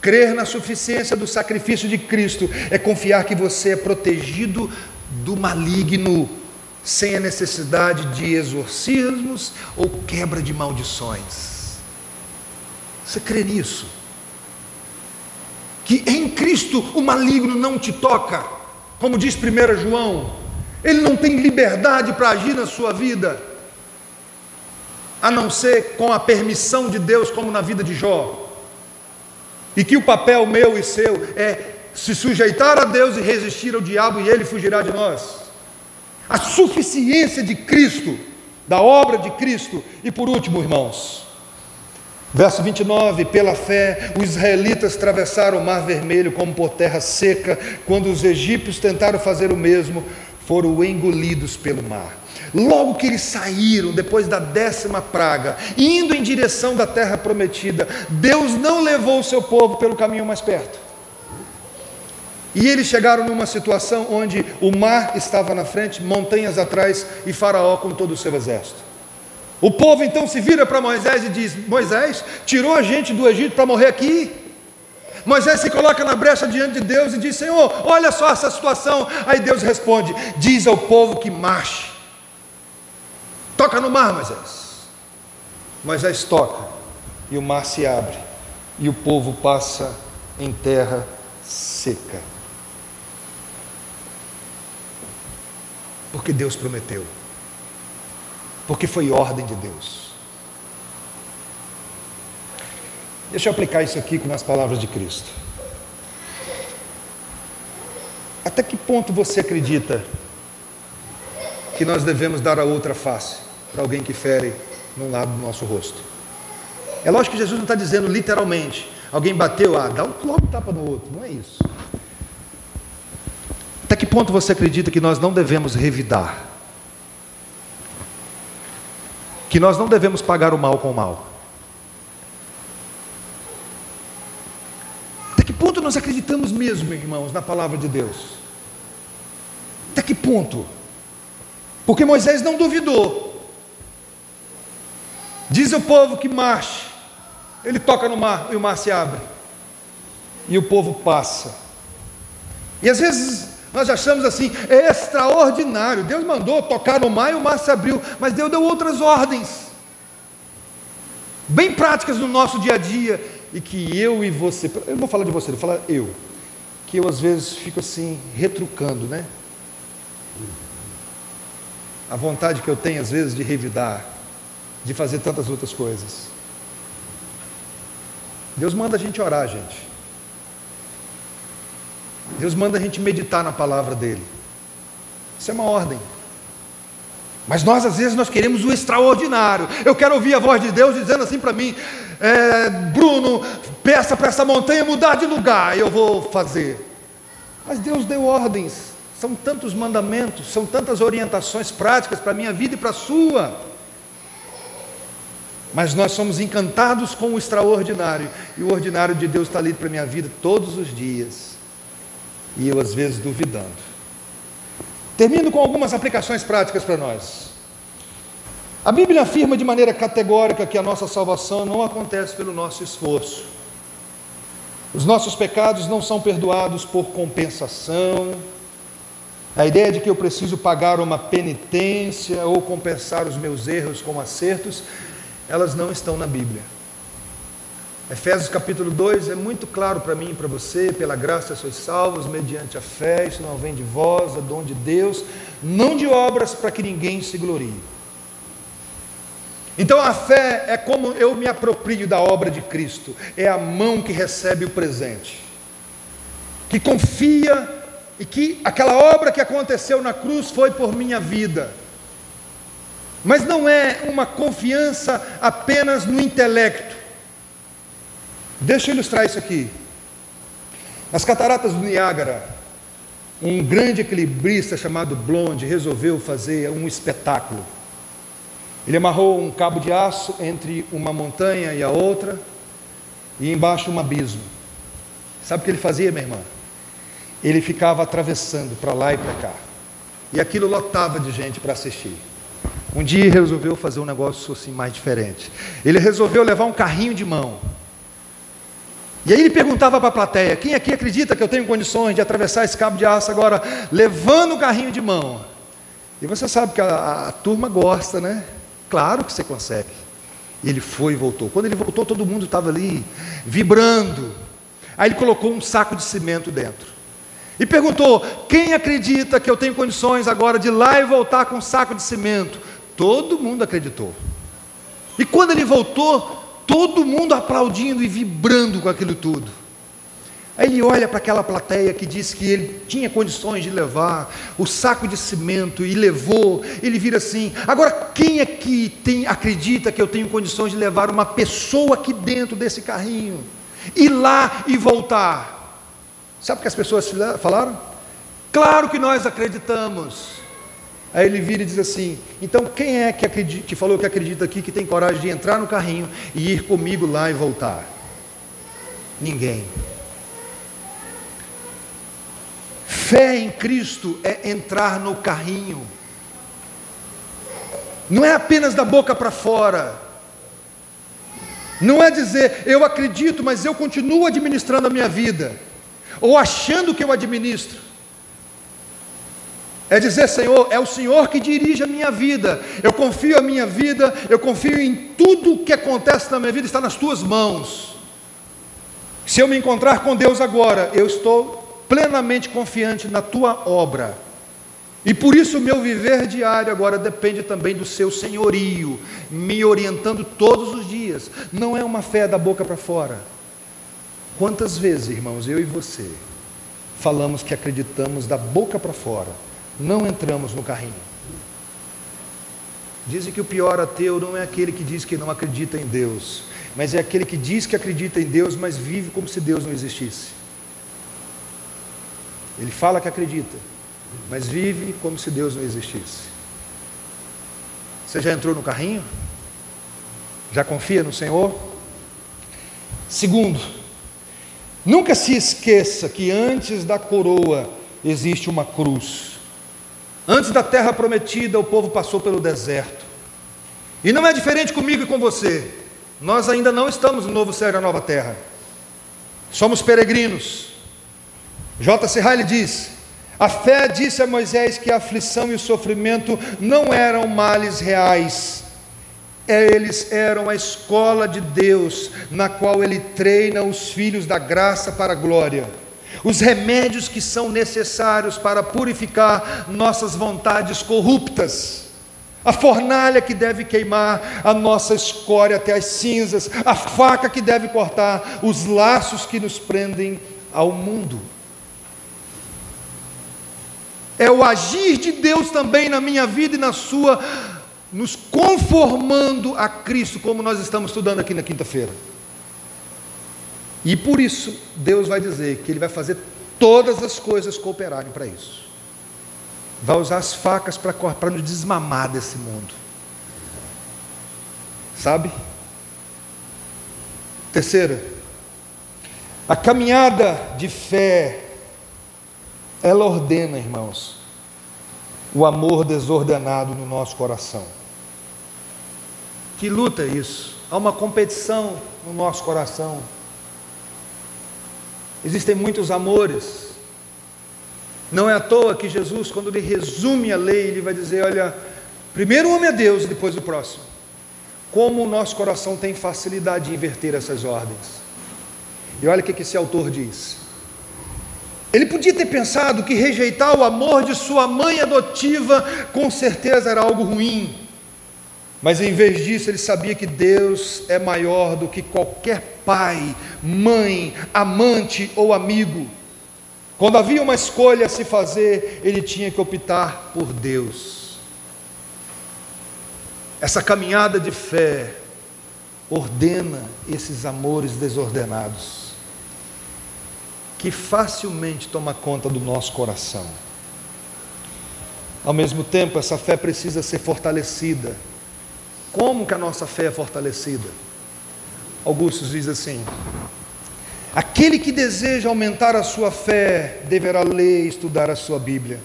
Crer na suficiência do sacrifício de Cristo é confiar que você é protegido do maligno, sem a necessidade de exorcismos ou quebra de maldições. Você crê nisso? Que em Cristo o maligno não te toca, como diz 1 João, ele não tem liberdade para agir na sua vida, a não ser com a permissão de Deus, como na vida de Jó. E que o papel meu e seu é se sujeitar a Deus e resistir ao diabo, e ele fugirá de nós. A suficiência de Cristo, da obra de Cristo. E por último, irmãos, verso 29: pela fé, os israelitas atravessaram o mar vermelho como por terra seca, quando os egípcios tentaram fazer o mesmo, foram engolidos pelo mar. Logo que eles saíram, depois da décima praga, indo em direção da terra prometida, Deus não levou o seu povo pelo caminho mais perto. E eles chegaram numa situação onde o mar estava na frente, montanhas atrás e Faraó com todo o seu exército. O povo então se vira para Moisés e diz: Moisés, tirou a gente do Egito para morrer aqui? Moisés se coloca na brecha diante de Deus e diz: Senhor, olha só essa situação. Aí Deus responde: Diz ao povo que marche. Toca no mar, Moisés. Moisés toca e o mar se abre e o povo passa em terra seca. Porque Deus prometeu. Porque foi ordem de Deus. Deixa eu aplicar isso aqui com as palavras de Cristo. Até que ponto você acredita que nós devemos dar a outra face para alguém que fere num lado do nosso rosto? É lógico que Jesus não está dizendo literalmente, alguém bateu, ah, dá logo um tapa no outro, não é isso. Até que ponto você acredita que nós não devemos revidar? Que nós não devemos pagar o mal com o mal? nós acreditamos mesmo, irmãos, na palavra de Deus? Até que ponto? Porque Moisés não duvidou. Diz o povo que marche. Ele toca no mar e o mar se abre. E o povo passa. E às vezes nós achamos assim, é extraordinário. Deus mandou tocar no mar e o mar se abriu. Mas Deus deu outras ordens. Bem práticas no nosso dia a dia e que eu e você, eu não vou falar de você, vou falar eu, que eu às vezes fico assim, retrucando, né? A vontade que eu tenho às vezes de revidar, de fazer tantas outras coisas. Deus manda a gente orar, gente. Deus manda a gente meditar na palavra dele. Isso é uma ordem. Mas nós às vezes nós queremos o extraordinário. Eu quero ouvir a voz de Deus dizendo assim para mim: é, Bruno, peça para essa montanha mudar de lugar, eu vou fazer. Mas Deus deu ordens, são tantos mandamentos, são tantas orientações práticas para a minha vida e para a sua. Mas nós somos encantados com o extraordinário, e o ordinário de Deus está ali para a minha vida todos os dias, e eu às vezes duvidando. Termino com algumas aplicações práticas para nós. A Bíblia afirma de maneira categórica que a nossa salvação não acontece pelo nosso esforço. Os nossos pecados não são perdoados por compensação. A ideia de que eu preciso pagar uma penitência ou compensar os meus erros com acertos, elas não estão na Bíblia. Efésios capítulo 2 é muito claro para mim e para você, pela graça sois salvos, mediante a fé, isso não vem de vós, é dom de Deus, não de obras para que ninguém se glorie. Então a fé é como eu me aproprio da obra de Cristo, é a mão que recebe o presente, que confia e que aquela obra que aconteceu na cruz foi por minha vida. Mas não é uma confiança apenas no intelecto. Deixa eu ilustrar isso aqui. Nas cataratas do Niágara, um grande equilibrista chamado Blonde resolveu fazer um espetáculo. Ele amarrou um cabo de aço entre uma montanha e a outra, e embaixo um abismo. Sabe o que ele fazia, minha irmã? Ele ficava atravessando para lá e para cá. E aquilo lotava de gente para assistir. Um dia resolveu fazer um negócio assim mais diferente. Ele resolveu levar um carrinho de mão. E aí ele perguntava para a plateia: quem aqui acredita que eu tenho condições de atravessar esse cabo de aço agora, levando o carrinho de mão? E você sabe que a, a, a turma gosta, né? Claro que você consegue. Ele foi e voltou. Quando ele voltou, todo mundo estava ali, vibrando. Aí ele colocou um saco de cimento dentro. E perguntou: quem acredita que eu tenho condições agora de ir lá e voltar com um saco de cimento? Todo mundo acreditou. E quando ele voltou, todo mundo aplaudindo e vibrando com aquilo tudo. Aí ele olha para aquela plateia que disse que ele tinha condições de levar o saco de cimento e levou. Ele vira assim: agora quem aqui tem, acredita que eu tenho condições de levar uma pessoa aqui dentro desse carrinho, ir lá e voltar? Sabe o que as pessoas falaram? Claro que nós acreditamos. Aí ele vira e diz assim: então quem é que, acredita, que falou que acredita aqui que tem coragem de entrar no carrinho e ir comigo lá e voltar? Ninguém. Fé em Cristo é entrar no carrinho. Não é apenas da boca para fora. Não é dizer eu acredito, mas eu continuo administrando a minha vida, ou achando que eu administro. É dizer, Senhor, é o Senhor que dirige a minha vida. Eu confio a minha vida, eu confio em tudo que acontece na minha vida, está nas tuas mãos. Se eu me encontrar com Deus agora, eu estou plenamente confiante na tua obra. E por isso o meu viver diário agora depende também do seu senhorio, me orientando todos os dias. Não é uma fé da boca para fora. Quantas vezes, irmãos, eu e você, falamos que acreditamos da boca para fora, não entramos no carrinho. Dizem que o pior ateu não é aquele que diz que não acredita em Deus, mas é aquele que diz que acredita em Deus, mas vive como se Deus não existisse. Ele fala que acredita, mas vive como se Deus não existisse. Você já entrou no carrinho? Já confia no Senhor? Segundo, nunca se esqueça que antes da coroa existe uma cruz. Antes da terra prometida, o povo passou pelo deserto. E não é diferente comigo e com você. Nós ainda não estamos no novo céu e na nova terra. Somos peregrinos. J.C. Riley diz: A fé disse a Moisés que a aflição e o sofrimento não eram males reais. Eles eram a escola de Deus, na qual ele treina os filhos da graça para a glória os remédios que são necessários para purificar nossas vontades corruptas, a fornalha que deve queimar a nossa escória até as cinzas, a faca que deve cortar os laços que nos prendem ao mundo. É o agir de Deus também na minha vida e na sua, nos conformando a Cristo, como nós estamos estudando aqui na quinta-feira. E por isso, Deus vai dizer que Ele vai fazer todas as coisas cooperarem para isso. Vai usar as facas para nos desmamar desse mundo. Sabe? Terceira, a caminhada de fé, ela ordena, irmãos, o amor desordenado no nosso coração. Que luta é isso? Há uma competição no nosso coração Existem muitos amores. Não é à toa que Jesus, quando ele resume a lei, ele vai dizer: olha, primeiro o homem é Deus e depois o próximo. Como o nosso coração tem facilidade de inverter essas ordens. E olha o que esse autor diz. Ele podia ter pensado que rejeitar o amor de sua mãe adotiva com certeza era algo ruim. Mas em vez disso, ele sabia que Deus é maior do que qualquer pai, mãe, amante ou amigo. Quando havia uma escolha a se fazer, ele tinha que optar por Deus. essa caminhada de fé, ordena esses amores desordenados, que facilmente toma conta do nosso coração. Ao mesmo tempo, essa fé precisa ser fortalecida. Como que a nossa fé é fortalecida? Augusto diz assim: Aquele que deseja aumentar a sua fé deverá ler e estudar a sua Bíblia,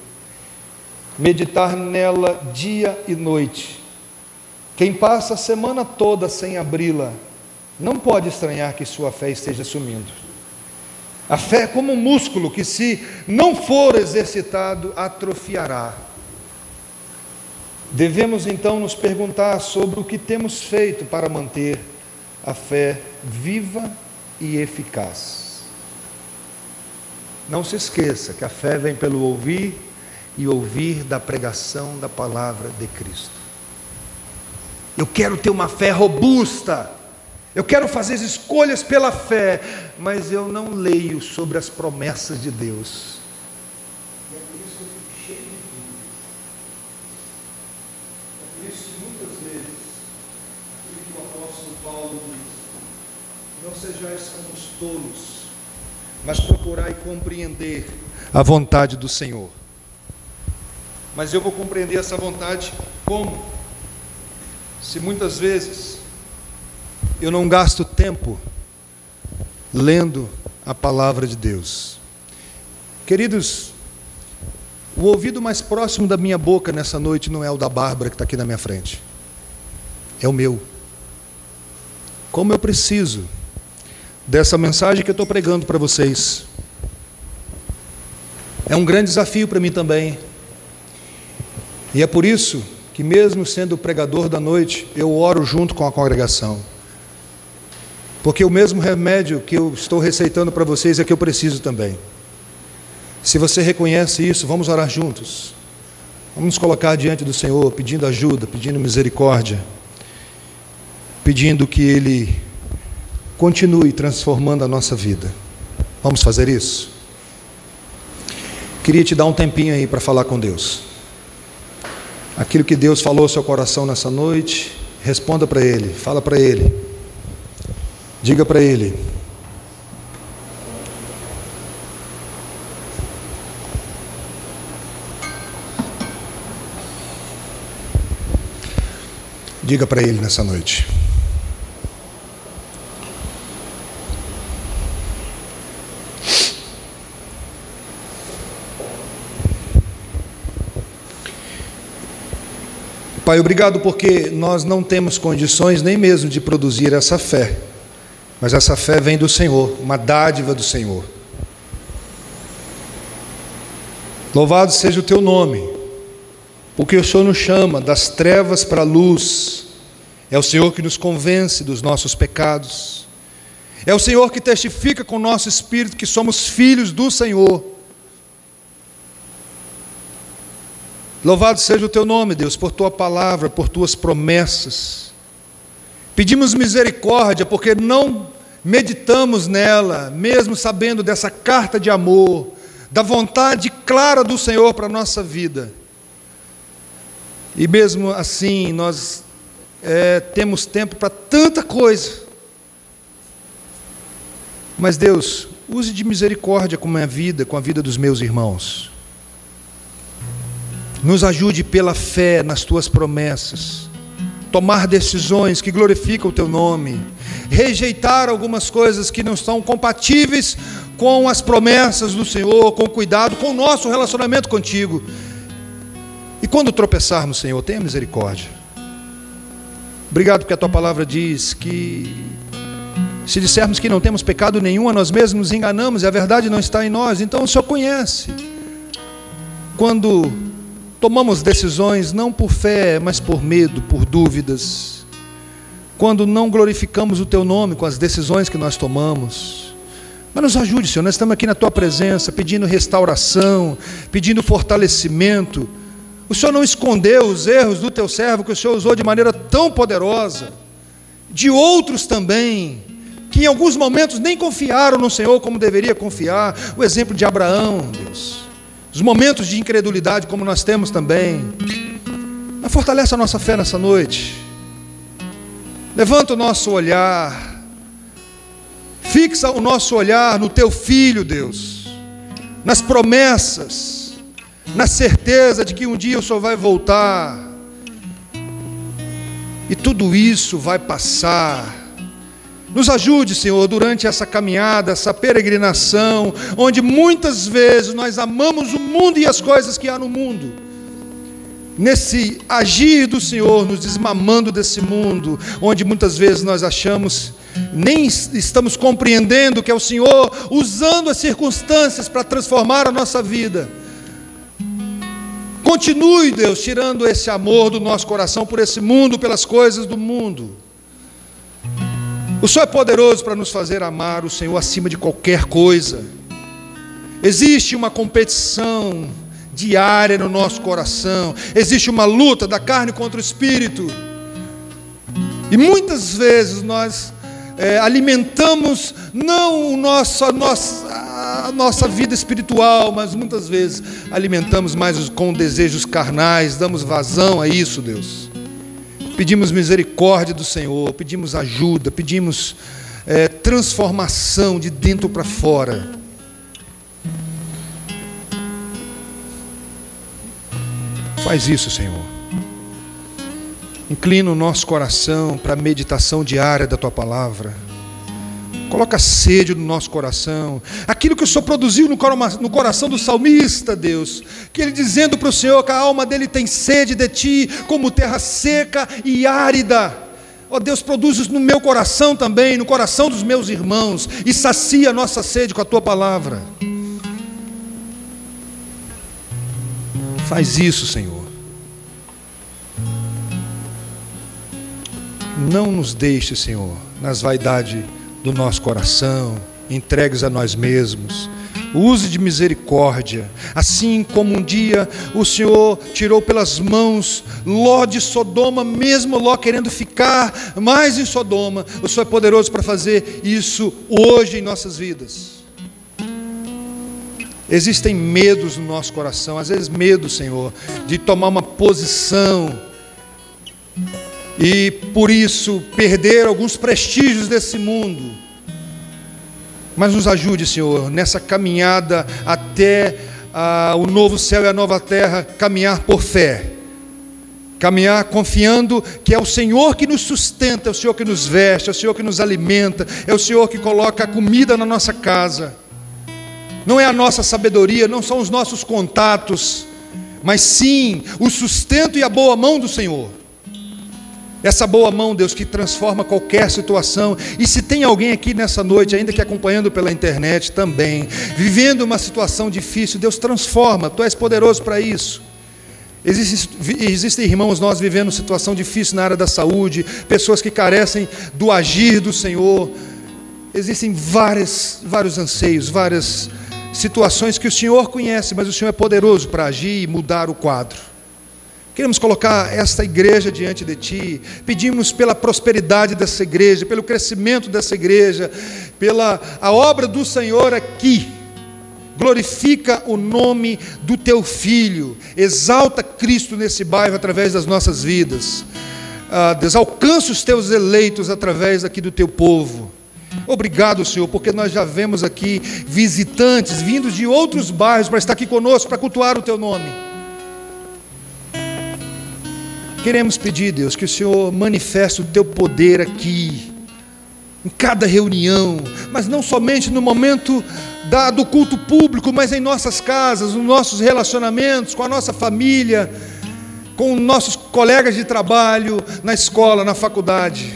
meditar nela dia e noite. Quem passa a semana toda sem abri-la, não pode estranhar que sua fé esteja sumindo. A fé é como um músculo que, se não for exercitado, atrofiará. Devemos então nos perguntar sobre o que temos feito para manter a fé viva e eficaz. Não se esqueça que a fé vem pelo ouvir e ouvir da pregação da palavra de Cristo. Eu quero ter uma fé robusta. Eu quero fazer as escolhas pela fé, mas eu não leio sobre as promessas de Deus. E é por isso que eu fico cheio de dúvidas. É por isso que muitas vezes, aquilo que o apóstolo Paulo diz, não sejais como os tolos, mas procurai compreender a vontade do Senhor. Mas eu vou compreender essa vontade como? Se muitas vezes eu não gasto tempo lendo a palavra de Deus. Queridos, o ouvido mais próximo da minha boca nessa noite não é o da Bárbara que está aqui na minha frente, é o meu. Como eu preciso dessa mensagem que eu estou pregando para vocês. É um grande desafio para mim também. E é por isso que, mesmo sendo pregador da noite, eu oro junto com a congregação. Porque o mesmo remédio que eu estou receitando para vocês é que eu preciso também. Se você reconhece isso, vamos orar juntos. Vamos nos colocar diante do Senhor, pedindo ajuda, pedindo misericórdia, pedindo que Ele continue transformando a nossa vida. Vamos fazer isso? Queria te dar um tempinho aí para falar com Deus. Aquilo que Deus falou ao seu coração nessa noite, responda para Ele, fala para Ele. Diga para ele: Diga para ele nessa noite. Pai, obrigado porque nós não temos condições nem mesmo de produzir essa fé. Mas essa fé vem do Senhor, uma dádiva do Senhor. Louvado seja o teu nome, porque o Senhor nos chama das trevas para a luz. É o Senhor que nos convence dos nossos pecados. É o Senhor que testifica com o nosso espírito que somos filhos do Senhor. Louvado seja o teu nome, Deus, por tua palavra, por tuas promessas. Pedimos misericórdia porque não meditamos nela, mesmo sabendo dessa carta de amor, da vontade clara do Senhor para a nossa vida. E mesmo assim, nós é, temos tempo para tanta coisa. Mas Deus, use de misericórdia com a minha vida, com a vida dos meus irmãos. Nos ajude pela fé nas tuas promessas tomar decisões que glorificam o teu nome, rejeitar algumas coisas que não estão compatíveis com as promessas do Senhor, com cuidado, com o nosso relacionamento contigo. E quando tropeçarmos, Senhor, tenha misericórdia. Obrigado porque a tua palavra diz que se dissermos que não temos pecado nenhum, a nós mesmos nos enganamos e a verdade não está em nós. Então o Senhor conhece. Quando Tomamos decisões não por fé, mas por medo, por dúvidas. Quando não glorificamos o Teu nome com as decisões que nós tomamos. Mas nos ajude, Senhor. Nós estamos aqui na Tua presença, pedindo restauração, pedindo fortalecimento. O Senhor não escondeu os erros do Teu servo, que o Senhor usou de maneira tão poderosa. De outros também, que em alguns momentos nem confiaram no Senhor como deveria confiar. O exemplo de Abraão, Deus os momentos de incredulidade, como nós temos também. Mas fortalece a nossa fé nessa noite. Levanta o nosso olhar, fixa o nosso olhar no teu filho, Deus, nas promessas, na certeza de que um dia o Senhor vai voltar, e tudo isso vai passar. Nos ajude, Senhor, durante essa caminhada, essa peregrinação, onde muitas vezes nós amamos o mundo e as coisas que há no mundo. Nesse agir do Senhor, nos desmamando desse mundo, onde muitas vezes nós achamos, nem estamos compreendendo que é o Senhor usando as circunstâncias para transformar a nossa vida. Continue, Deus, tirando esse amor do nosso coração por esse mundo, pelas coisas do mundo. O Senhor é poderoso para nos fazer amar o Senhor acima de qualquer coisa. Existe uma competição diária no nosso coração, existe uma luta da carne contra o espírito. E muitas vezes nós é, alimentamos não o nosso, a, nossa, a nossa vida espiritual, mas muitas vezes alimentamos mais com desejos carnais, damos vazão a isso, Deus pedimos misericórdia do Senhor, pedimos ajuda, pedimos é, transformação de dentro para fora. Faz isso, Senhor. Inclina o nosso coração para a meditação diária da tua palavra. Coloca sede no nosso coração. Aquilo que o Senhor produziu no coração do salmista, Deus. Que ele dizendo para o Senhor que a alma dele tem sede de ti, como terra seca e árida. Ó oh, Deus, produz isso no meu coração também, no coração dos meus irmãos, e sacia a nossa sede com a tua palavra. Faz isso, Senhor. Não nos deixe, Senhor, nas vaidades do nosso coração, entregues a nós mesmos. Use de misericórdia, assim como um dia o Senhor tirou pelas mãos Ló de Sodoma, mesmo Ló querendo ficar mais em Sodoma, o Senhor é poderoso para fazer isso hoje em nossas vidas. Existem medos no nosso coração, às vezes medo, Senhor, de tomar uma posição e por isso perder alguns prestígios desse mundo. Mas nos ajude, Senhor, nessa caminhada até ah, o novo céu e a nova terra, caminhar por fé. Caminhar confiando que é o Senhor que nos sustenta, é o Senhor que nos veste, é o Senhor que nos alimenta, é o Senhor que coloca a comida na nossa casa. Não é a nossa sabedoria, não são os nossos contatos, mas sim o sustento e a boa mão do Senhor. Essa boa mão, Deus, que transforma qualquer situação. E se tem alguém aqui nessa noite, ainda que acompanhando pela internet também, vivendo uma situação difícil, Deus transforma, Tu és poderoso para isso. Existem, existem irmãos nós vivendo situação difícil na área da saúde, pessoas que carecem do agir do Senhor. Existem várias, vários anseios, várias situações que o Senhor conhece, mas o Senhor é poderoso para agir e mudar o quadro. Queremos colocar esta igreja diante de Ti, pedimos pela prosperidade dessa igreja, pelo crescimento dessa igreja, pela a obra do Senhor aqui. Glorifica o nome do Teu Filho, exalta Cristo nesse bairro através das nossas vidas. Ah, Deus, alcança os Teus eleitos através aqui do Teu povo. Obrigado, Senhor, porque nós já vemos aqui visitantes vindos de outros bairros para estar aqui conosco, para cultuar o Teu nome. Queremos pedir, Deus, que o Senhor manifeste o teu poder aqui, em cada reunião, mas não somente no momento da, do culto público, mas em nossas casas, nos nossos relacionamentos, com a nossa família, com nossos colegas de trabalho, na escola, na faculdade.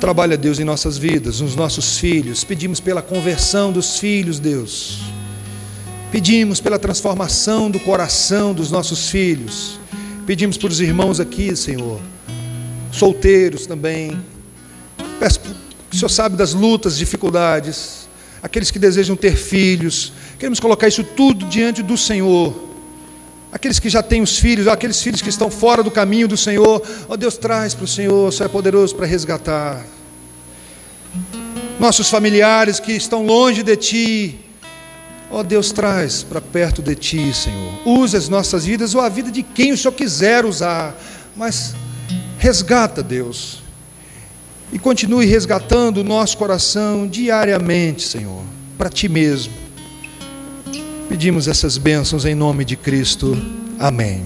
Trabalha, Deus, em nossas vidas, nos nossos filhos. Pedimos pela conversão dos filhos, Deus Pedimos pela transformação do coração dos nossos filhos. Pedimos para os irmãos aqui, Senhor, solteiros também. Peço, o Senhor sabe das lutas, dificuldades, aqueles que desejam ter filhos. Queremos colocar isso tudo diante do Senhor. Aqueles que já têm os filhos, aqueles filhos que estão fora do caminho do Senhor, ó Deus, traz para o Senhor, o Senhor é poderoso para resgatar. Nossos familiares que estão longe de Ti, Ó oh, Deus, traz para perto de Ti, Senhor. Usa as nossas vidas ou a vida de quem o Senhor quiser usar. Mas resgata, Deus. E continue resgatando o nosso coração diariamente, Senhor, para Ti mesmo. Pedimos essas bênçãos em nome de Cristo. Amém.